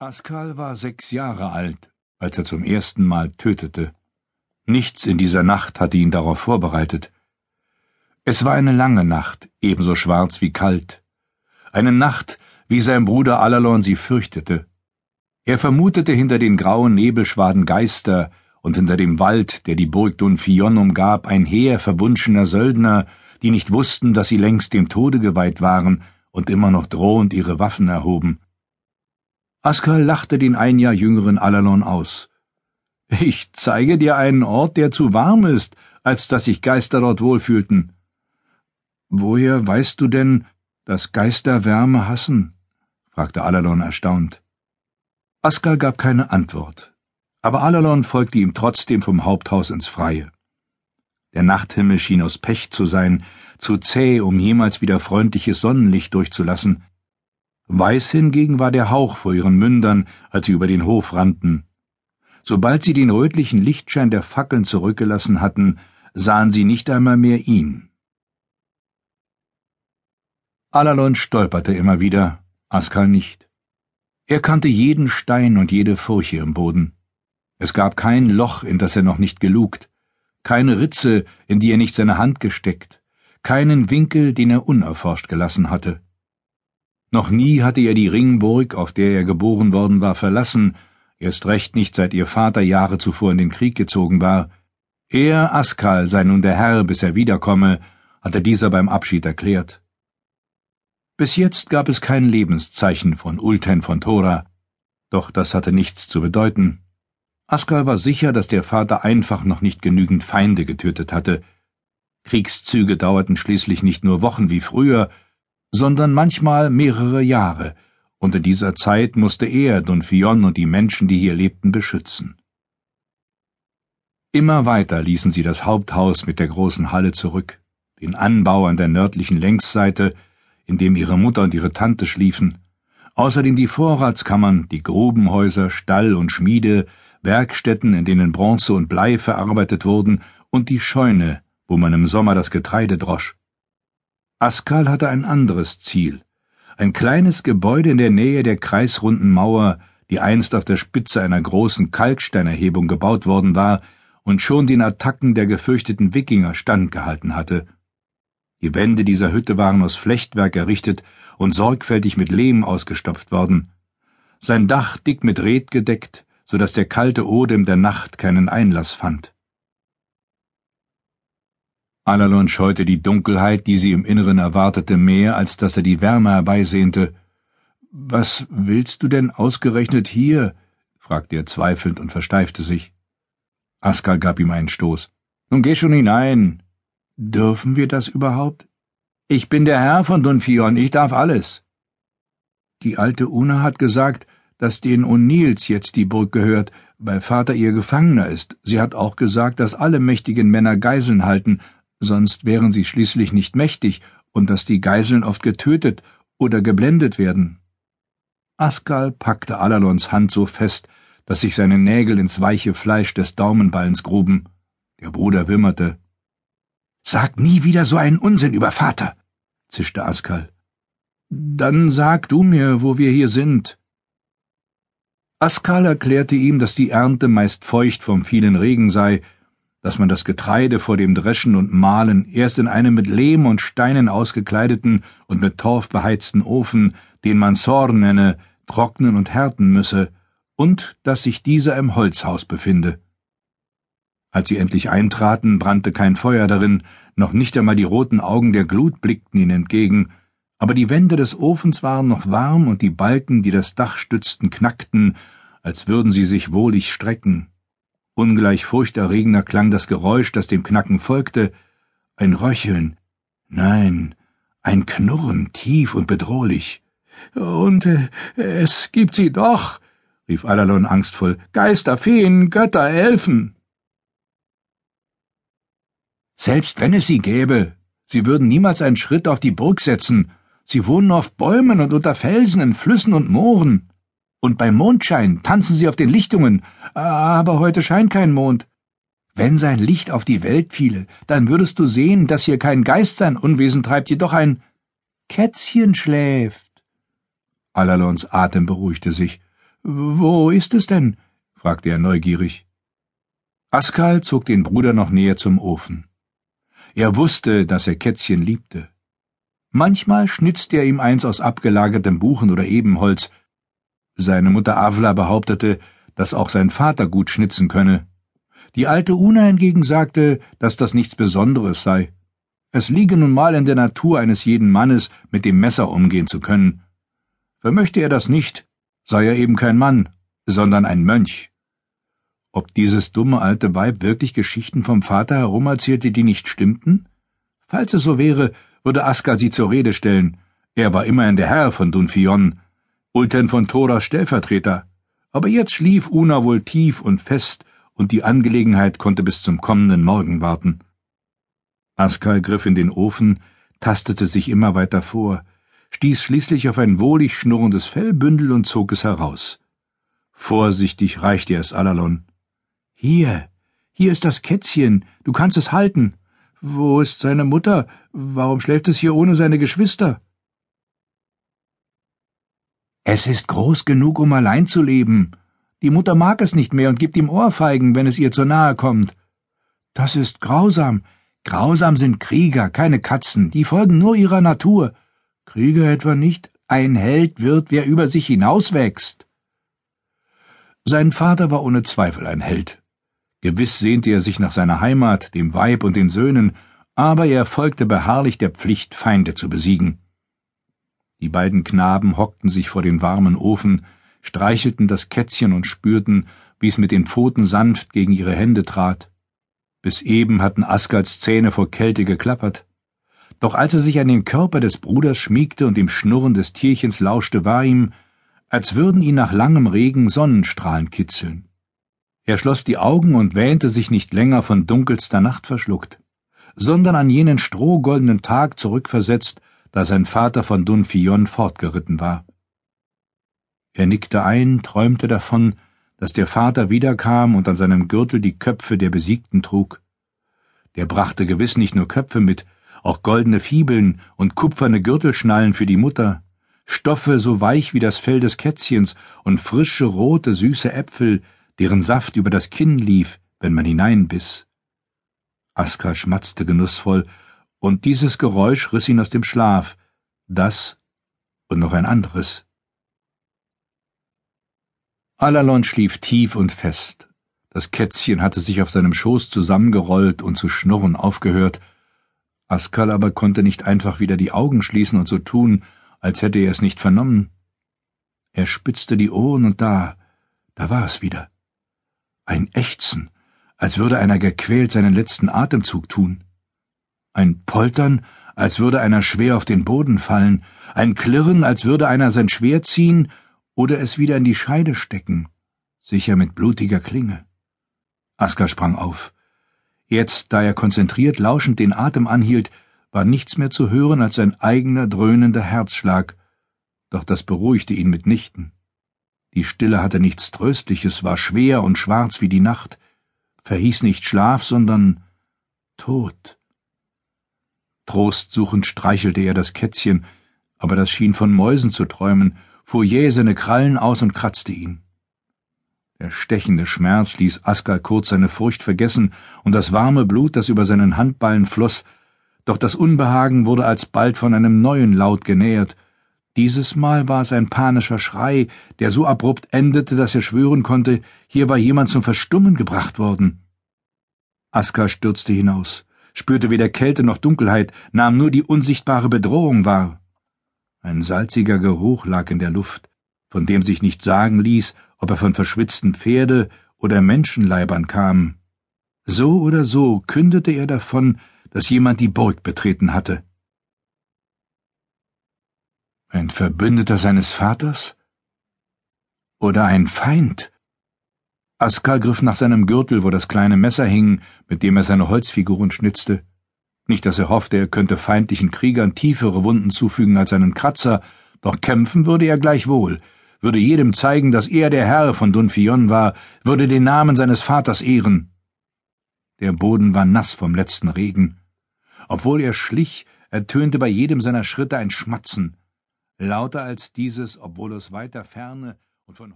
Askal war sechs Jahre alt, als er zum ersten Mal tötete. Nichts in dieser Nacht hatte ihn darauf vorbereitet. Es war eine lange Nacht, ebenso schwarz wie kalt. Eine Nacht, wie sein Bruder Alalon sie fürchtete. Er vermutete hinter den grauen Nebelschwaden Geister und hinter dem Wald, der die Burg Dunfion umgab, ein Heer verbunschener Söldner, die nicht wussten, dass sie längst dem Tode geweiht waren und immer noch drohend ihre Waffen erhoben. Askal lachte den ein Jahr jüngeren Alalon aus. Ich zeige dir einen Ort, der zu warm ist, als dass sich Geister dort wohlfühlten. Woher weißt du denn, dass Geister Wärme hassen? fragte Alalon erstaunt. Askal gab keine Antwort, aber Alalon folgte ihm trotzdem vom Haupthaus ins Freie. Der Nachthimmel schien aus Pech zu sein, zu zäh, um jemals wieder freundliches Sonnenlicht durchzulassen, Weiß hingegen war der Hauch vor ihren Mündern, als sie über den Hof rannten. Sobald sie den rötlichen Lichtschein der Fackeln zurückgelassen hatten, sahen sie nicht einmal mehr ihn. Alalon stolperte immer wieder, Askal nicht. Er kannte jeden Stein und jede Furche im Boden. Es gab kein Loch, in das er noch nicht gelugt, keine Ritze, in die er nicht seine Hand gesteckt, keinen Winkel, den er unerforscht gelassen hatte. Noch nie hatte er die Ringburg, auf der er geboren worden war, verlassen, erst recht nicht seit ihr Vater Jahre zuvor in den Krieg gezogen war. Er, Askal, sei nun der Herr, bis er wiederkomme, hatte dieser beim Abschied erklärt. Bis jetzt gab es kein Lebenszeichen von Ulten von Thora, doch das hatte nichts zu bedeuten. Askal war sicher, dass der Vater einfach noch nicht genügend Feinde getötet hatte. Kriegszüge dauerten schließlich nicht nur Wochen wie früher, sondern manchmal mehrere Jahre, und in dieser Zeit musste er Dunfion und die Menschen, die hier lebten, beschützen. Immer weiter ließen sie das Haupthaus mit der großen Halle zurück, den Anbau an der nördlichen Längsseite, in dem ihre Mutter und ihre Tante schliefen, außerdem die Vorratskammern, die Grubenhäuser, Stall und Schmiede, Werkstätten, in denen Bronze und Blei verarbeitet wurden, und die Scheune, wo man im Sommer das Getreide drosch. Askal hatte ein anderes Ziel. Ein kleines Gebäude in der Nähe der kreisrunden Mauer, die einst auf der Spitze einer großen Kalksteinerhebung gebaut worden war und schon den Attacken der gefürchteten Wikinger standgehalten hatte. Die Wände dieser Hütte waren aus Flechtwerk errichtet und sorgfältig mit Lehm ausgestopft worden. Sein Dach dick mit Red gedeckt, so dass der kalte Odem der Nacht keinen Einlass fand. Alalon scheute die Dunkelheit, die sie im Inneren erwartete, mehr, als dass er die Wärme herbeisehnte. Was willst du denn ausgerechnet hier? fragte er zweifelnd und versteifte sich. Askar gab ihm einen Stoß. Nun geh schon hinein. Dürfen wir das überhaupt? Ich bin der Herr von Dunfion, ich darf alles. Die alte Una hat gesagt, dass den O'Neills jetzt die Burg gehört, weil Vater ihr Gefangener ist. Sie hat auch gesagt, dass alle mächtigen Männer Geiseln halten sonst wären sie schließlich nicht mächtig, und dass die Geiseln oft getötet oder geblendet werden. Askal packte Alalons Hand so fest, dass sich seine Nägel ins weiche Fleisch des Daumenballens gruben. Der Bruder wimmerte. Sag nie wieder so einen Unsinn über Vater, zischte Askal. Dann sag du mir, wo wir hier sind. Askal erklärte ihm, dass die Ernte meist feucht vom vielen Regen sei, dass man das Getreide vor dem Dreschen und Mahlen erst in einem mit Lehm und Steinen ausgekleideten und mit Torf beheizten Ofen, den man Sor nenne, trocknen und härten müsse, und dass sich dieser im Holzhaus befinde. Als sie endlich eintraten, brannte kein Feuer darin, noch nicht einmal die roten Augen der Glut blickten ihnen entgegen, aber die Wände des Ofens waren noch warm und die Balken, die das Dach stützten, knackten, als würden sie sich wohlig strecken. Ungleich furchterregender klang das Geräusch, das dem Knacken folgte, ein Röcheln, nein, ein Knurren, tief und bedrohlich. Und äh, es gibt sie doch, rief Alalon angstvoll, Geister, Feen, Götter, Elfen. Selbst wenn es sie gäbe, sie würden niemals einen Schritt auf die Burg setzen, sie wohnen auf Bäumen und unter Felsen in Flüssen und Mooren. Und beim Mondschein tanzen sie auf den Lichtungen, aber heute scheint kein Mond. Wenn sein Licht auf die Welt fiele, dann würdest du sehen, dass hier kein Geist sein Unwesen treibt, jedoch ein Kätzchen schläft. Alalons Atem beruhigte sich. Wo ist es denn? fragte er neugierig. Askal zog den Bruder noch näher zum Ofen. Er wusste, dass er Kätzchen liebte. Manchmal schnitzte er ihm eins aus abgelagertem Buchen oder Ebenholz. Seine Mutter Avla behauptete, dass auch sein Vater gut schnitzen könne. Die alte Una hingegen sagte, dass das nichts Besonderes sei. Es liege nun mal in der Natur eines jeden Mannes, mit dem Messer umgehen zu können. Vermöchte er das nicht, sei er eben kein Mann, sondern ein Mönch. Ob dieses dumme alte Weib wirklich Geschichten vom Vater herumerzählte, die nicht stimmten? Falls es so wäre, würde Askar sie zur Rede stellen. Er war immerhin der Herr von Dunfion, Ulten von Thoras Stellvertreter. Aber jetzt schlief Una wohl tief und fest, und die Angelegenheit konnte bis zum kommenden Morgen warten. Askal griff in den Ofen, tastete sich immer weiter vor, stieß schließlich auf ein wohlig schnurrendes Fellbündel und zog es heraus. Vorsichtig reichte er es Alalon. Hier, hier ist das Kätzchen, du kannst es halten. Wo ist seine Mutter? Warum schläft es hier ohne seine Geschwister? Es ist groß genug, um allein zu leben. Die Mutter mag es nicht mehr und gibt ihm Ohrfeigen, wenn es ihr zu nahe kommt. Das ist grausam. Grausam sind Krieger, keine Katzen, die folgen nur ihrer Natur. Krieger etwa nicht? Ein Held wird, wer über sich hinauswächst. Sein Vater war ohne Zweifel ein Held. Gewiss sehnte er sich nach seiner Heimat, dem Weib und den Söhnen, aber er folgte beharrlich der Pflicht, Feinde zu besiegen. Die beiden Knaben hockten sich vor den warmen Ofen, streichelten das Kätzchen und spürten, wie es mit den Pfoten sanft gegen ihre Hände trat. Bis eben hatten Askals Zähne vor Kälte geklappert. Doch als er sich an den Körper des Bruders schmiegte und dem Schnurren des Tierchens lauschte, war ihm, als würden ihn nach langem Regen Sonnenstrahlen kitzeln. Er schloss die Augen und wähnte sich nicht länger von dunkelster Nacht verschluckt, sondern an jenen strohgoldenen Tag zurückversetzt, da sein Vater von Dunfion fortgeritten war. Er nickte ein, träumte davon, dass der Vater wiederkam und an seinem Gürtel die Köpfe der Besiegten trug. Der brachte gewiss nicht nur Köpfe mit, auch goldene Fibeln und kupferne Gürtelschnallen für die Mutter, Stoffe so weich wie das Fell des Kätzchens und frische, rote, süße Äpfel, deren Saft über das Kinn lief, wenn man hineinbiss. Aska schmatzte genussvoll und dieses Geräusch riss ihn aus dem Schlaf, das und noch ein anderes. Alalon schlief tief und fest. Das Kätzchen hatte sich auf seinem Schoß zusammengerollt und zu schnurren aufgehört. Askal aber konnte nicht einfach wieder die Augen schließen und so tun, als hätte er es nicht vernommen. Er spitzte die Ohren und da, da war es wieder. Ein Ächzen, als würde einer gequält seinen letzten Atemzug tun ein Poltern, als würde einer schwer auf den Boden fallen, ein Klirren, als würde einer sein Schwert ziehen oder es wieder in die Scheide stecken, sicher mit blutiger Klinge. Aska sprang auf. Jetzt, da er konzentriert lauschend den Atem anhielt, war nichts mehr zu hören als sein eigener dröhnender Herzschlag, doch das beruhigte ihn mitnichten. Die Stille hatte nichts Tröstliches, war schwer und schwarz wie die Nacht, verhieß nicht Schlaf, sondern Tod. Trostsuchend streichelte er das Kätzchen, aber das schien von Mäusen zu träumen, fuhr jäh seine Krallen aus und kratzte ihn. Der stechende Schmerz ließ Askal kurz seine Furcht vergessen und das warme Blut, das über seinen Handballen floss, doch das Unbehagen wurde alsbald von einem neuen Laut genähert. Dieses Mal war es ein panischer Schrei, der so abrupt endete, dass er schwören konnte, hier war jemand zum Verstummen gebracht worden. Askar stürzte hinaus spürte weder Kälte noch Dunkelheit, nahm nur die unsichtbare Bedrohung wahr. Ein salziger Geruch lag in der Luft, von dem sich nicht sagen ließ, ob er von verschwitzten Pferde oder Menschenleibern kam. So oder so kündete er davon, dass jemand die Burg betreten hatte. Ein Verbündeter seines Vaters? Oder ein Feind? Askar griff nach seinem Gürtel, wo das kleine Messer hing, mit dem er seine Holzfiguren schnitzte. Nicht, dass er hoffte, er könnte feindlichen Kriegern tiefere Wunden zufügen als einen Kratzer, doch kämpfen würde er gleichwohl, würde jedem zeigen, dass er der Herr von Dunfion war, würde den Namen seines Vaters ehren. Der Boden war nass vom letzten Regen. Obwohl er schlich, ertönte bei jedem seiner Schritte ein Schmatzen, lauter als dieses, obwohl aus weiter Ferne und von